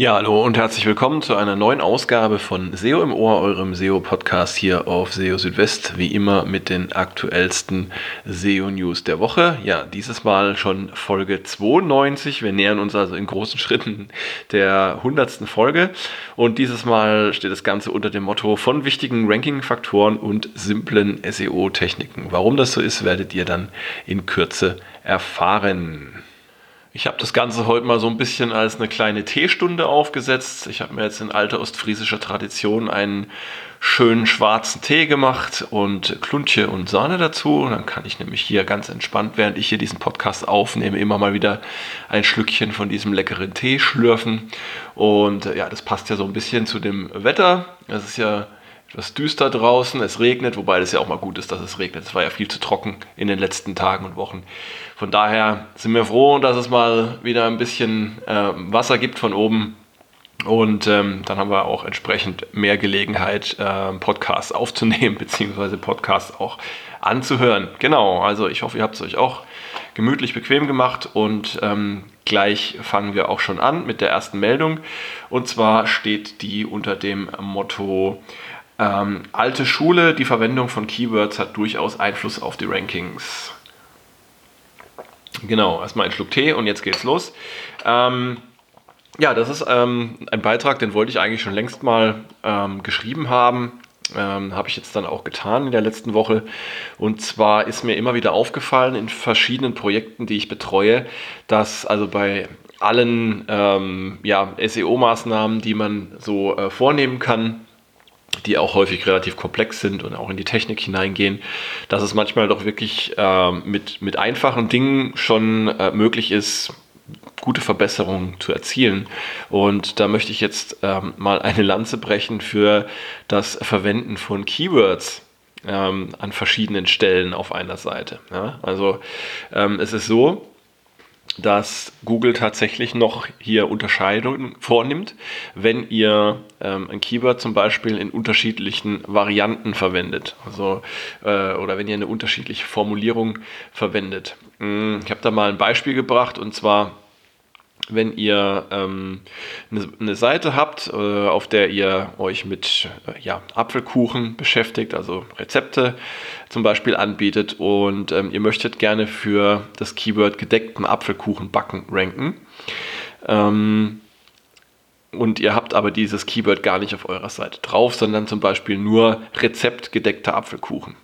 Ja, hallo und herzlich willkommen zu einer neuen Ausgabe von SEO im Ohr, eurem SEO-Podcast hier auf SEO Südwest, wie immer mit den aktuellsten SEO-News der Woche. Ja, dieses Mal schon Folge 92. Wir nähern uns also in großen Schritten der 100. Folge und dieses Mal steht das Ganze unter dem Motto von wichtigen Ranking-Faktoren und simplen SEO-Techniken. Warum das so ist, werdet ihr dann in Kürze erfahren. Ich habe das Ganze heute mal so ein bisschen als eine kleine Teestunde aufgesetzt. Ich habe mir jetzt in alter ostfriesischer Tradition einen schönen schwarzen Tee gemacht und Kluntje und Sahne dazu. Und dann kann ich nämlich hier ganz entspannt, während ich hier diesen Podcast aufnehme, immer mal wieder ein Schlückchen von diesem leckeren Tee schlürfen. Und ja, das passt ja so ein bisschen zu dem Wetter. Es ist ja etwas düster draußen, es regnet, wobei es ja auch mal gut ist, dass es regnet. Es war ja viel zu trocken in den letzten Tagen und Wochen. Von daher sind wir froh, dass es mal wieder ein bisschen äh, Wasser gibt von oben. Und ähm, dann haben wir auch entsprechend mehr Gelegenheit, äh, Podcasts aufzunehmen, beziehungsweise Podcasts auch anzuhören. Genau, also ich hoffe, ihr habt es euch auch gemütlich bequem gemacht und ähm, gleich fangen wir auch schon an mit der ersten Meldung. Und zwar steht die unter dem Motto ähm, alte Schule, die Verwendung von Keywords hat durchaus Einfluss auf die Rankings. Genau, erstmal ein Schluck Tee und jetzt geht's los. Ähm, ja, das ist ähm, ein Beitrag, den wollte ich eigentlich schon längst mal ähm, geschrieben haben. Ähm, Habe ich jetzt dann auch getan in der letzten Woche. Und zwar ist mir immer wieder aufgefallen in verschiedenen Projekten, die ich betreue, dass also bei allen ähm, ja, SEO-Maßnahmen, die man so äh, vornehmen kann, die auch häufig relativ komplex sind und auch in die Technik hineingehen, dass es manchmal doch wirklich äh, mit, mit einfachen Dingen schon äh, möglich ist, gute Verbesserungen zu erzielen. Und da möchte ich jetzt ähm, mal eine Lanze brechen für das Verwenden von Keywords ähm, an verschiedenen Stellen auf einer Seite. Ja? Also ähm, es ist so, dass Google tatsächlich noch hier Unterscheidungen vornimmt, wenn ihr ähm, ein Keyword zum Beispiel in unterschiedlichen Varianten verwendet. Also, äh, oder wenn ihr eine unterschiedliche Formulierung verwendet. Hm, ich habe da mal ein Beispiel gebracht und zwar wenn ihr ähm, eine, eine, Seite habt, äh, auf der ihr euch mit äh, ja, Apfelkuchen beschäftigt, also Rezepte zum Beispiel anbietet und ähm, ihr möchtet gerne für das Keyword gedeckten Apfelkuchen backen ranken. Ähm, und ihr habt aber dieses Keyword gar nicht auf eurer Seite drauf, sondern zum Beispiel nur Rezept gedeckter Apfelkuchen.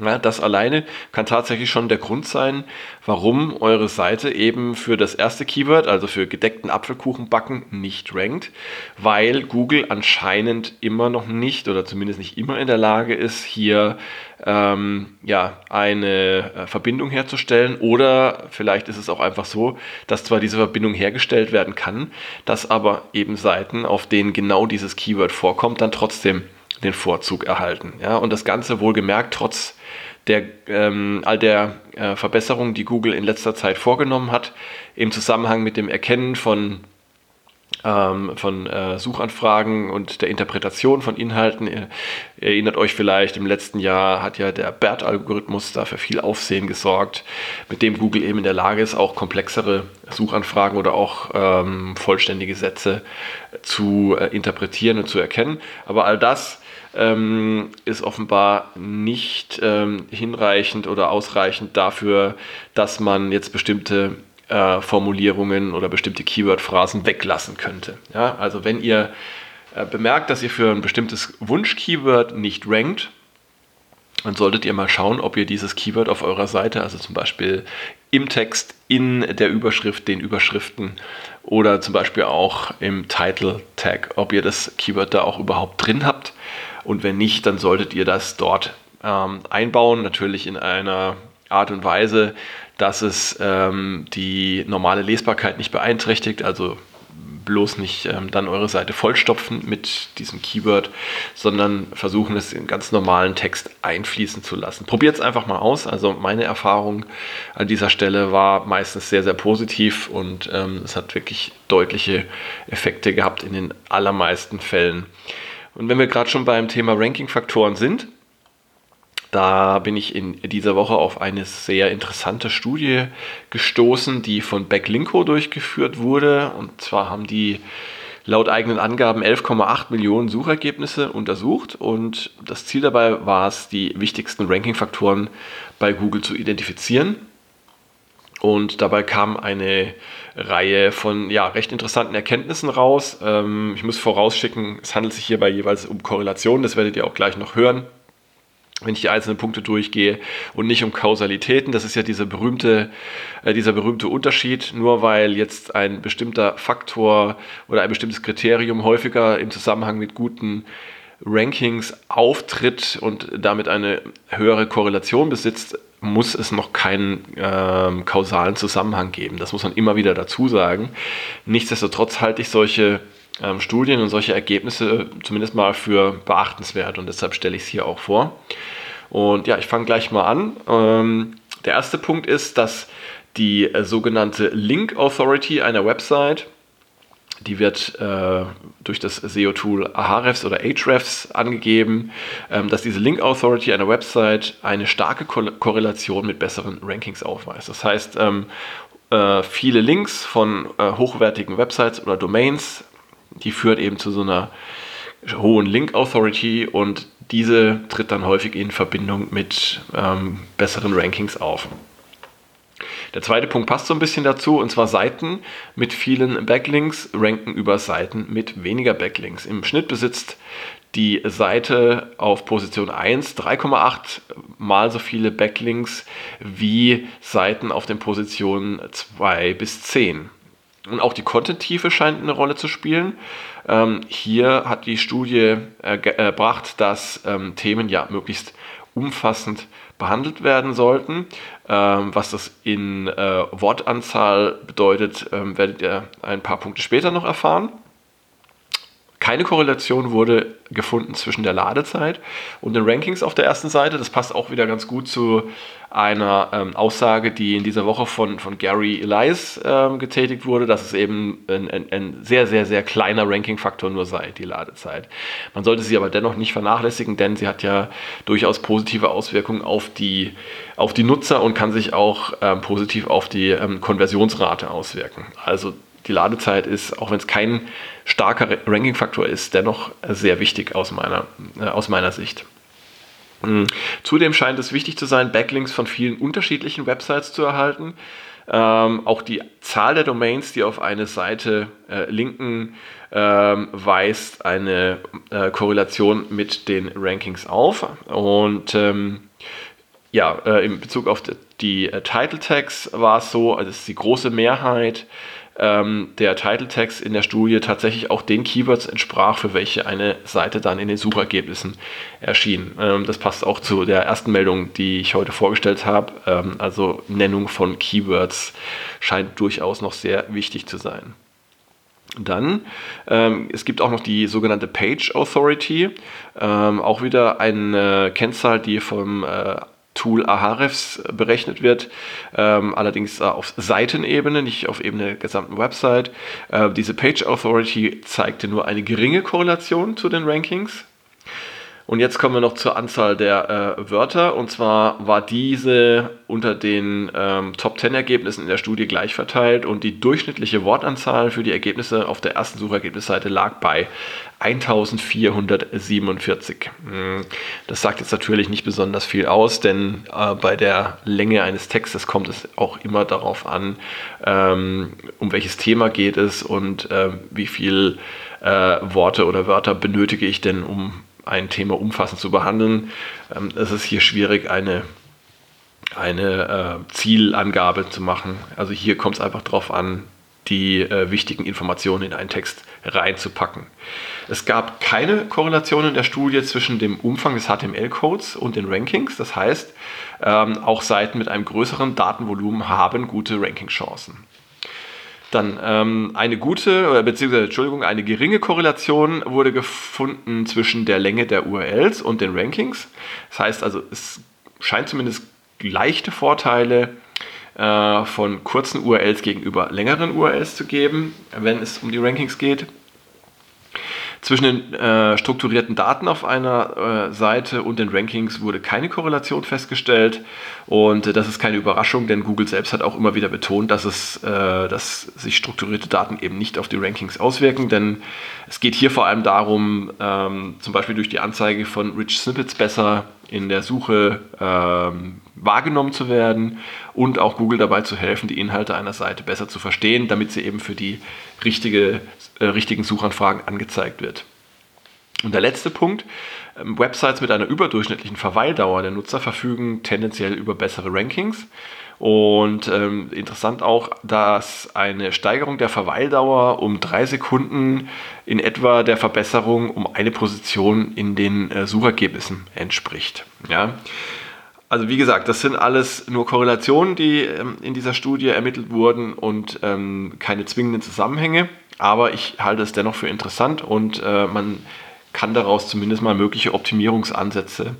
Ja, das alleine kann tatsächlich schon der Grund sein, warum eure Seite eben für das erste Keyword, also für gedeckten Apfelkuchen backen, nicht rankt, weil Google anscheinend immer noch nicht oder zumindest nicht immer in der Lage ist, hier ähm, ja, eine äh, Verbindung herzustellen oder vielleicht ist es auch einfach so, dass zwar diese Verbindung hergestellt werden kann, dass aber eben Seiten, auf denen genau dieses Keyword vorkommt, dann trotzdem den Vorzug erhalten. Ja, und das Ganze wohlgemerkt trotz der, ähm, all der äh, Verbesserungen, die Google in letzter Zeit vorgenommen hat, im Zusammenhang mit dem Erkennen von, ähm, von äh, Suchanfragen und der Interpretation von Inhalten. Ihr erinnert euch vielleicht, im letzten Jahr hat ja der BERT-Algorithmus dafür viel Aufsehen gesorgt, mit dem Google eben in der Lage ist, auch komplexere Suchanfragen oder auch ähm, vollständige Sätze zu äh, interpretieren und zu erkennen. Aber all das ähm, ist offenbar nicht ähm, hinreichend oder ausreichend dafür, dass man jetzt bestimmte äh, Formulierungen oder bestimmte Keyword-Phrasen weglassen könnte. Ja? Also wenn ihr äh, bemerkt, dass ihr für ein bestimmtes Wunsch-Keyword nicht rankt, dann solltet ihr mal schauen, ob ihr dieses Keyword auf eurer Seite, also zum Beispiel im Text, in der Überschrift, den Überschriften oder zum Beispiel auch im Title Tag, ob ihr das Keyword da auch überhaupt drin habt und wenn nicht, dann solltet ihr das dort ähm, einbauen, natürlich in einer Art und Weise, dass es ähm, die normale Lesbarkeit nicht beeinträchtigt, also bloß nicht ähm, dann eure Seite vollstopfen mit diesem Keyword, sondern versuchen es in ganz normalen Text einfließen zu lassen. Probiert es einfach mal aus. Also meine Erfahrung an dieser Stelle war meistens sehr, sehr positiv und ähm, es hat wirklich deutliche Effekte gehabt in den allermeisten Fällen. Und wenn wir gerade schon beim Thema Ranking-Faktoren sind, da bin ich in dieser Woche auf eine sehr interessante Studie gestoßen, die von Backlinko durchgeführt wurde. Und zwar haben die laut eigenen Angaben 11,8 Millionen Suchergebnisse untersucht und das Ziel dabei war es, die wichtigsten Ranking-Faktoren bei Google zu identifizieren. Und dabei kam eine Reihe von ja, recht interessanten Erkenntnissen raus. Ähm, ich muss vorausschicken, es handelt sich hierbei jeweils um Korrelationen, das werdet ihr auch gleich noch hören wenn ich die einzelnen Punkte durchgehe und nicht um Kausalitäten. Das ist ja dieser berühmte, äh, dieser berühmte Unterschied. Nur weil jetzt ein bestimmter Faktor oder ein bestimmtes Kriterium häufiger im Zusammenhang mit guten Rankings auftritt und damit eine höhere Korrelation besitzt, muss es noch keinen ähm, kausalen Zusammenhang geben. Das muss man immer wieder dazu sagen. Nichtsdestotrotz halte ich solche ähm, Studien und solche Ergebnisse zumindest mal für beachtenswert und deshalb stelle ich es hier auch vor. Und ja, ich fange gleich mal an. Ähm, der erste Punkt ist, dass die äh, sogenannte Link Authority einer Website, die wird äh, durch das SEO-Tool Ahrefs oder Ahrefs angegeben, ähm, dass diese Link Authority einer Website eine starke Ko Korrelation mit besseren Rankings aufweist. Das heißt, ähm, äh, viele Links von äh, hochwertigen Websites oder Domains die führt eben zu so einer hohen Link Authority und diese tritt dann häufig in Verbindung mit ähm, besseren Rankings auf. Der zweite Punkt passt so ein bisschen dazu, und zwar Seiten mit vielen Backlinks ranken über Seiten mit weniger Backlinks. Im Schnitt besitzt die Seite auf Position 1 3,8 mal so viele Backlinks wie Seiten auf den Positionen 2 bis 10. Und auch die Content-Tiefe scheint eine Rolle zu spielen. Ähm, hier hat die Studie erbracht, dass ähm, Themen ja möglichst umfassend behandelt werden sollten. Ähm, was das in äh, Wortanzahl bedeutet, ähm, werdet ihr ein paar Punkte später noch erfahren. Keine Korrelation wurde gefunden zwischen der Ladezeit und den Rankings auf der ersten Seite. Das passt auch wieder ganz gut zu einer ähm, Aussage, die in dieser Woche von, von Gary Elias ähm, getätigt wurde, dass es eben ein, ein, ein sehr, sehr, sehr kleiner Ranking-Faktor nur sei, die Ladezeit. Man sollte sie aber dennoch nicht vernachlässigen, denn sie hat ja durchaus positive Auswirkungen auf die, auf die Nutzer und kann sich auch ähm, positiv auf die ähm, Konversionsrate auswirken. Also die Ladezeit ist, auch wenn es kein starker Ranking-Faktor ist, dennoch sehr wichtig aus meiner, äh, aus meiner Sicht. Mhm. Zudem scheint es wichtig zu sein, Backlinks von vielen unterschiedlichen Websites zu erhalten. Ähm, auch die Zahl der Domains, die auf eine Seite äh, linken, ähm, weist eine äh, Korrelation mit den Rankings auf. Und ähm, ja, äh, in Bezug auf die, die äh, Title Tags war es so, also es ist die große Mehrheit ähm, der Title-Text in der Studie tatsächlich auch den Keywords entsprach, für welche eine Seite dann in den Suchergebnissen erschien. Ähm, das passt auch zu der ersten Meldung, die ich heute vorgestellt habe. Ähm, also Nennung von Keywords scheint durchaus noch sehr wichtig zu sein. Dann, ähm, es gibt auch noch die sogenannte Page Authority, ähm, auch wieder eine Kennzahl, die vom äh, Tool Ahrefs berechnet wird, ähm, allerdings äh, auf Seitenebene, nicht auf Ebene der gesamten Website. Äh, diese Page Authority zeigte nur eine geringe Korrelation zu den Rankings. Und jetzt kommen wir noch zur Anzahl der äh, Wörter. Und zwar war diese unter den ähm, Top 10 Ergebnissen in der Studie gleich verteilt und die durchschnittliche Wortanzahl für die Ergebnisse auf der ersten Suchergebnisseite lag bei 1447. Hm, das sagt jetzt natürlich nicht besonders viel aus, denn äh, bei der Länge eines Textes kommt es auch immer darauf an, ähm, um welches Thema geht es und äh, wie viel äh, Worte oder Wörter benötige ich denn, um ein Thema umfassend zu behandeln. Ähm, es ist hier schwierig, eine, eine äh, Zielangabe zu machen. Also hier kommt es einfach darauf an, die äh, wichtigen Informationen in einen Text reinzupacken. Es gab keine Korrelation in der Studie zwischen dem Umfang des HTML-Codes und den Rankings. Das heißt, ähm, auch Seiten mit einem größeren Datenvolumen haben gute Rankingchancen. Dann ähm, eine gute, oder beziehungsweise, Entschuldigung, eine geringe Korrelation wurde gefunden zwischen der Länge der URLs und den Rankings. Das heißt also, es scheint zumindest leichte Vorteile äh, von kurzen URLs gegenüber längeren URLs zu geben, wenn es um die Rankings geht. Zwischen den äh, strukturierten Daten auf einer äh, Seite und den Rankings wurde keine Korrelation festgestellt. Und äh, das ist keine Überraschung, denn Google selbst hat auch immer wieder betont, dass, es, äh, dass sich strukturierte Daten eben nicht auf die Rankings auswirken. Denn es geht hier vor allem darum, ähm, zum Beispiel durch die Anzeige von Rich Snippets besser in der Suche ähm, wahrgenommen zu werden und auch Google dabei zu helfen, die Inhalte einer Seite besser zu verstehen, damit sie eben für die richtige, äh, richtigen Suchanfragen angezeigt wird. Und der letzte Punkt, ähm, Websites mit einer überdurchschnittlichen Verweildauer der Nutzer verfügen tendenziell über bessere Rankings. Und ähm, interessant auch, dass eine Steigerung der Verweildauer um drei Sekunden in etwa der Verbesserung um eine Position in den äh, Suchergebnissen entspricht. Ja. Also wie gesagt, das sind alles nur Korrelationen, die ähm, in dieser Studie ermittelt wurden und ähm, keine zwingenden Zusammenhänge. Aber ich halte es dennoch für interessant und äh, man kann daraus zumindest mal mögliche Optimierungsansätze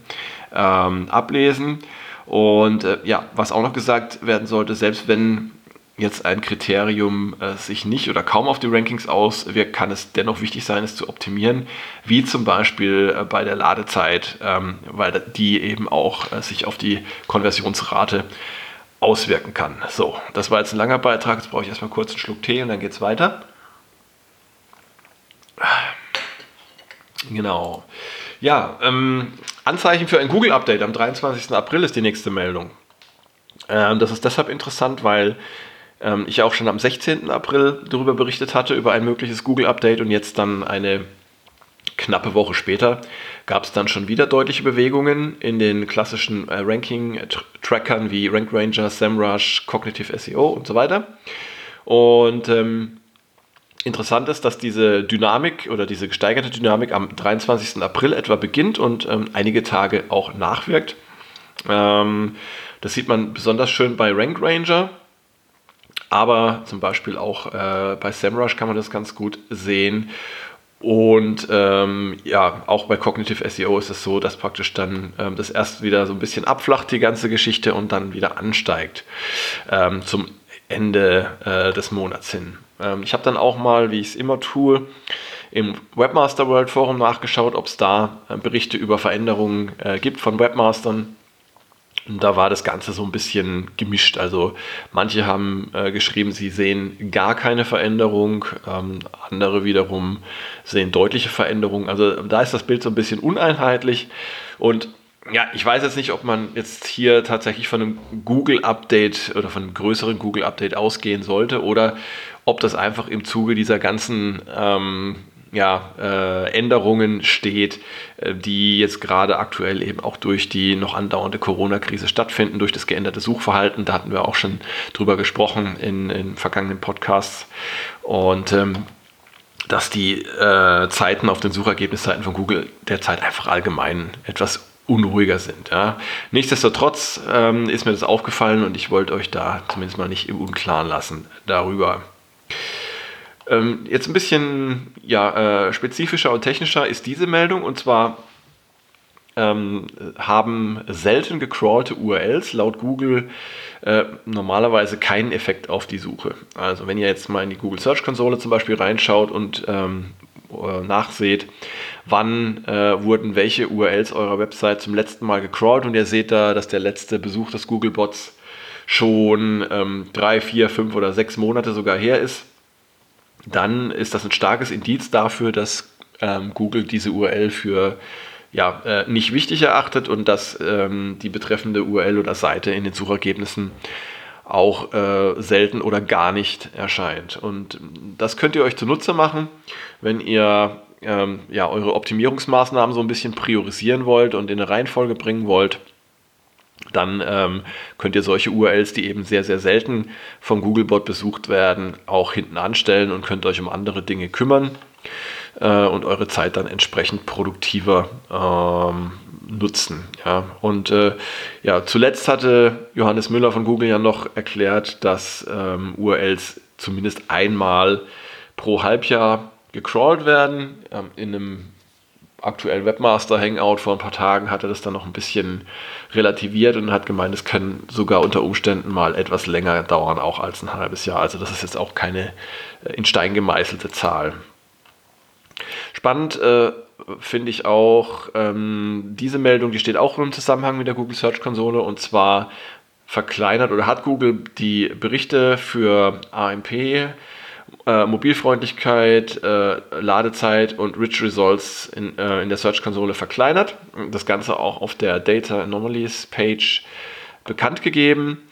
ähm, ablesen. Und äh, ja, was auch noch gesagt werden sollte, selbst wenn jetzt ein Kriterium äh, sich nicht oder kaum auf die Rankings auswirkt, kann es dennoch wichtig sein, es zu optimieren, wie zum Beispiel äh, bei der Ladezeit, ähm, weil die eben auch äh, sich auf die Konversionsrate auswirken kann. So, das war jetzt ein langer Beitrag, jetzt brauche ich erstmal kurz einen Schluck Tee und dann geht es weiter. Genau. Ja, ähm, Anzeichen für ein Google-Update am 23. April ist die nächste Meldung. Ähm, das ist deshalb interessant, weil ähm, ich auch schon am 16. April darüber berichtet hatte, über ein mögliches Google-Update und jetzt dann eine knappe Woche später gab es dann schon wieder deutliche Bewegungen in den klassischen äh, Ranking-Trackern wie Rank Ranger, SEMrush, Cognitive SEO und so weiter. Und ähm, Interessant ist, dass diese Dynamik oder diese gesteigerte Dynamik am 23. April etwa beginnt und ähm, einige Tage auch nachwirkt. Ähm, das sieht man besonders schön bei Rank Ranger, aber zum Beispiel auch äh, bei SEMrush kann man das ganz gut sehen. Und ähm, ja, auch bei Cognitive SEO ist es so, dass praktisch dann ähm, das erst wieder so ein bisschen abflacht, die ganze Geschichte, und dann wieder ansteigt ähm, zum Ende äh, des Monats hin. Ähm, ich habe dann auch mal, wie ich es immer tue, im Webmaster World Forum nachgeschaut, ob es da äh, Berichte über Veränderungen äh, gibt von Webmastern. Und da war das Ganze so ein bisschen gemischt. Also manche haben äh, geschrieben, sie sehen gar keine Veränderung, ähm, andere wiederum sehen deutliche Veränderungen. Also da ist das Bild so ein bisschen uneinheitlich. Und ja, ich weiß jetzt nicht, ob man jetzt hier tatsächlich von einem Google-Update oder von einem größeren Google-Update ausgehen sollte oder ob das einfach im Zuge dieser ganzen ähm, ja, äh, Änderungen steht, äh, die jetzt gerade aktuell eben auch durch die noch andauernde Corona-Krise stattfinden, durch das geänderte Suchverhalten. Da hatten wir auch schon drüber gesprochen in, in vergangenen Podcasts. Und ähm, dass die äh, Zeiten auf den Suchergebnisseiten von Google derzeit einfach allgemein etwas unruhiger sind. Ja. Nichtsdestotrotz ähm, ist mir das aufgefallen und ich wollte euch da zumindest mal nicht im Unklaren lassen darüber. Ähm, jetzt ein bisschen ja, äh, spezifischer und technischer ist diese Meldung und zwar ähm, haben selten gecrawlte URLs laut Google äh, normalerweise keinen Effekt auf die Suche. Also wenn ihr jetzt mal in die Google Search Konsole zum Beispiel reinschaut und ähm, äh, nachseht, wann äh, wurden welche URLs eurer Website zum letzten Mal gecrawlt und ihr seht da, dass der letzte Besuch des Googlebots schon ähm, drei, vier, fünf oder sechs Monate sogar her ist, dann ist das ein starkes Indiz dafür, dass ähm, Google diese URL für ja, äh, nicht wichtig erachtet und dass ähm, die betreffende URL oder Seite in den Suchergebnissen auch äh, selten oder gar nicht erscheint. Und das könnt ihr euch zunutze machen, wenn ihr ähm, ja, eure Optimierungsmaßnahmen so ein bisschen priorisieren wollt und in eine Reihenfolge bringen wollt. Dann ähm, könnt ihr solche URLs, die eben sehr, sehr selten vom Googlebot besucht werden, auch hinten anstellen und könnt euch um andere Dinge kümmern äh, und eure Zeit dann entsprechend produktiver ähm, nutzen. Ja. Und äh, ja, zuletzt hatte Johannes Müller von Google ja noch erklärt, dass ähm, URLs zumindest einmal pro Halbjahr gecrawlt werden. Ähm, in einem aktuellen Webmaster Hangout vor ein paar Tagen hat er das dann noch ein bisschen relativiert und hat gemeint, es kann sogar unter Umständen mal etwas länger dauern, auch als ein halbes Jahr. Also das ist jetzt auch keine äh, in Stein gemeißelte Zahl. Spannend äh, finde ich auch ähm, diese Meldung, die steht auch im Zusammenhang mit der Google Search Konsole und zwar verkleinert oder hat Google die Berichte für AMP, äh, Mobilfreundlichkeit, äh, Ladezeit und Rich Results in, äh, in der Search Konsole verkleinert. Das Ganze auch auf der Data Anomalies Page bekannt gegeben.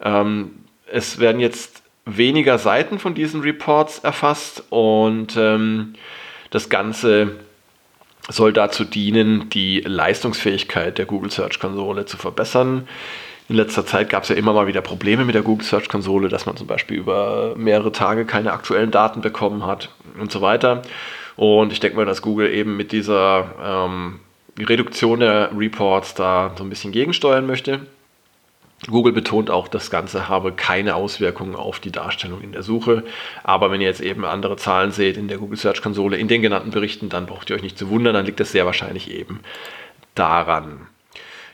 Ähm, es werden jetzt weniger Seiten von diesen Reports erfasst und ähm, das Ganze soll dazu dienen, die Leistungsfähigkeit der Google Search Konsole zu verbessern. In letzter Zeit gab es ja immer mal wieder Probleme mit der Google Search Konsole, dass man zum Beispiel über mehrere Tage keine aktuellen Daten bekommen hat und so weiter. Und ich denke mal, dass Google eben mit dieser ähm, Reduktion der Reports da so ein bisschen gegensteuern möchte. Google betont auch, das Ganze habe keine Auswirkungen auf die Darstellung in der Suche. Aber wenn ihr jetzt eben andere Zahlen seht in der Google Search Konsole, in den genannten Berichten, dann braucht ihr euch nicht zu wundern, dann liegt das sehr wahrscheinlich eben daran.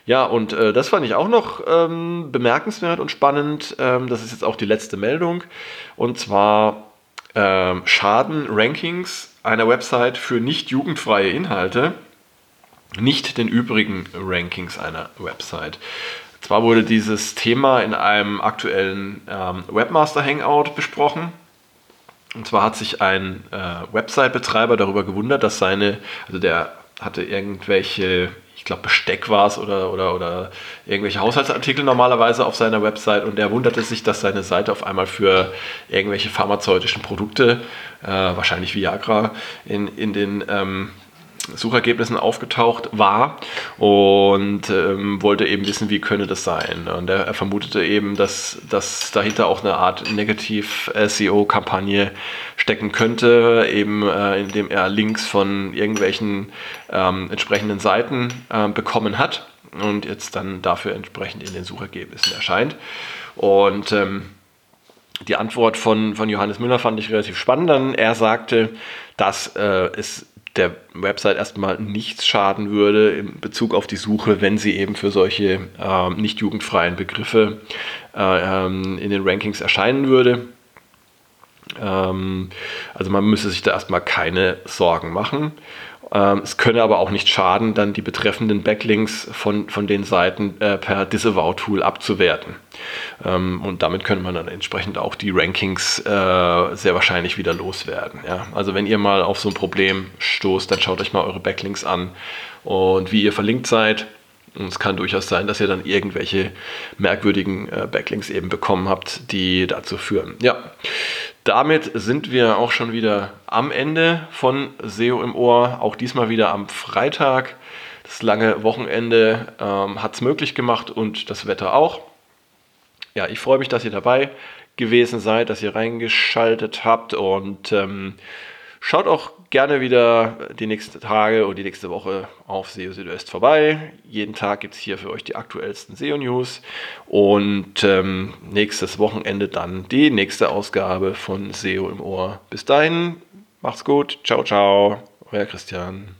Ja, und äh, das fand ich auch noch ähm, bemerkenswert und spannend. Ähm, das ist jetzt auch die letzte Meldung. Und zwar ähm, Schaden Rankings einer Website für nicht jugendfreie Inhalte, nicht den übrigen Rankings einer Website. Zwar wurde dieses Thema in einem aktuellen ähm, Webmaster Hangout besprochen. Und zwar hat sich ein äh, Website-Betreiber darüber gewundert, dass seine, also der hatte irgendwelche ich glaube, Besteck war es oder, oder, oder irgendwelche Haushaltsartikel normalerweise auf seiner Website und er wunderte sich, dass seine Seite auf einmal für irgendwelche pharmazeutischen Produkte, äh, wahrscheinlich Viagra, in, in den ähm, Suchergebnissen aufgetaucht war und ähm, wollte eben wissen, wie könne das sein. Und er, er vermutete eben, dass, dass dahinter auch eine Art Negativ-SEO-Kampagne stecken könnte, eben äh, indem er Links von irgendwelchen ähm, entsprechenden Seiten äh, bekommen hat und jetzt dann dafür entsprechend in den Suchergebnissen erscheint. Und ähm, die Antwort von, von Johannes Müller fand ich relativ spannend. Er sagte, dass äh, es der Website erstmal nichts schaden würde in Bezug auf die Suche, wenn sie eben für solche ähm, nicht jugendfreien Begriffe äh, ähm, in den Rankings erscheinen würde. Ähm, also man müsste sich da erstmal keine Sorgen machen. Ähm, es könne aber auch nicht schaden, dann die betreffenden Backlinks von, von den Seiten äh, per Disavow-Tool abzuwerten. Ähm, und damit könnte man dann entsprechend auch die Rankings äh, sehr wahrscheinlich wieder loswerden. Also wenn ihr mal auf so ein Problem stoßt, dann schaut euch mal eure Backlinks an und wie ihr verlinkt seid. Und es kann durchaus sein, dass ihr dann irgendwelche merkwürdigen äh, Backlinks eben bekommen habt, die dazu führen. Ja, damit sind wir auch schon wieder am Ende von SEO im Ohr. Auch diesmal wieder am Freitag. Das lange Wochenende ähm, hat es möglich gemacht und das Wetter auch. Ja, ich freue mich, dass ihr dabei gewesen seid, dass ihr reingeschaltet habt und ähm, Schaut auch gerne wieder die nächsten Tage und die nächste Woche auf SEO Südwest vorbei. Jeden Tag gibt es hier für euch die aktuellsten SEO-News. Und ähm, nächstes Wochenende dann die nächste Ausgabe von SEO im Ohr. Bis dahin, macht's gut. Ciao, ciao. Euer Christian.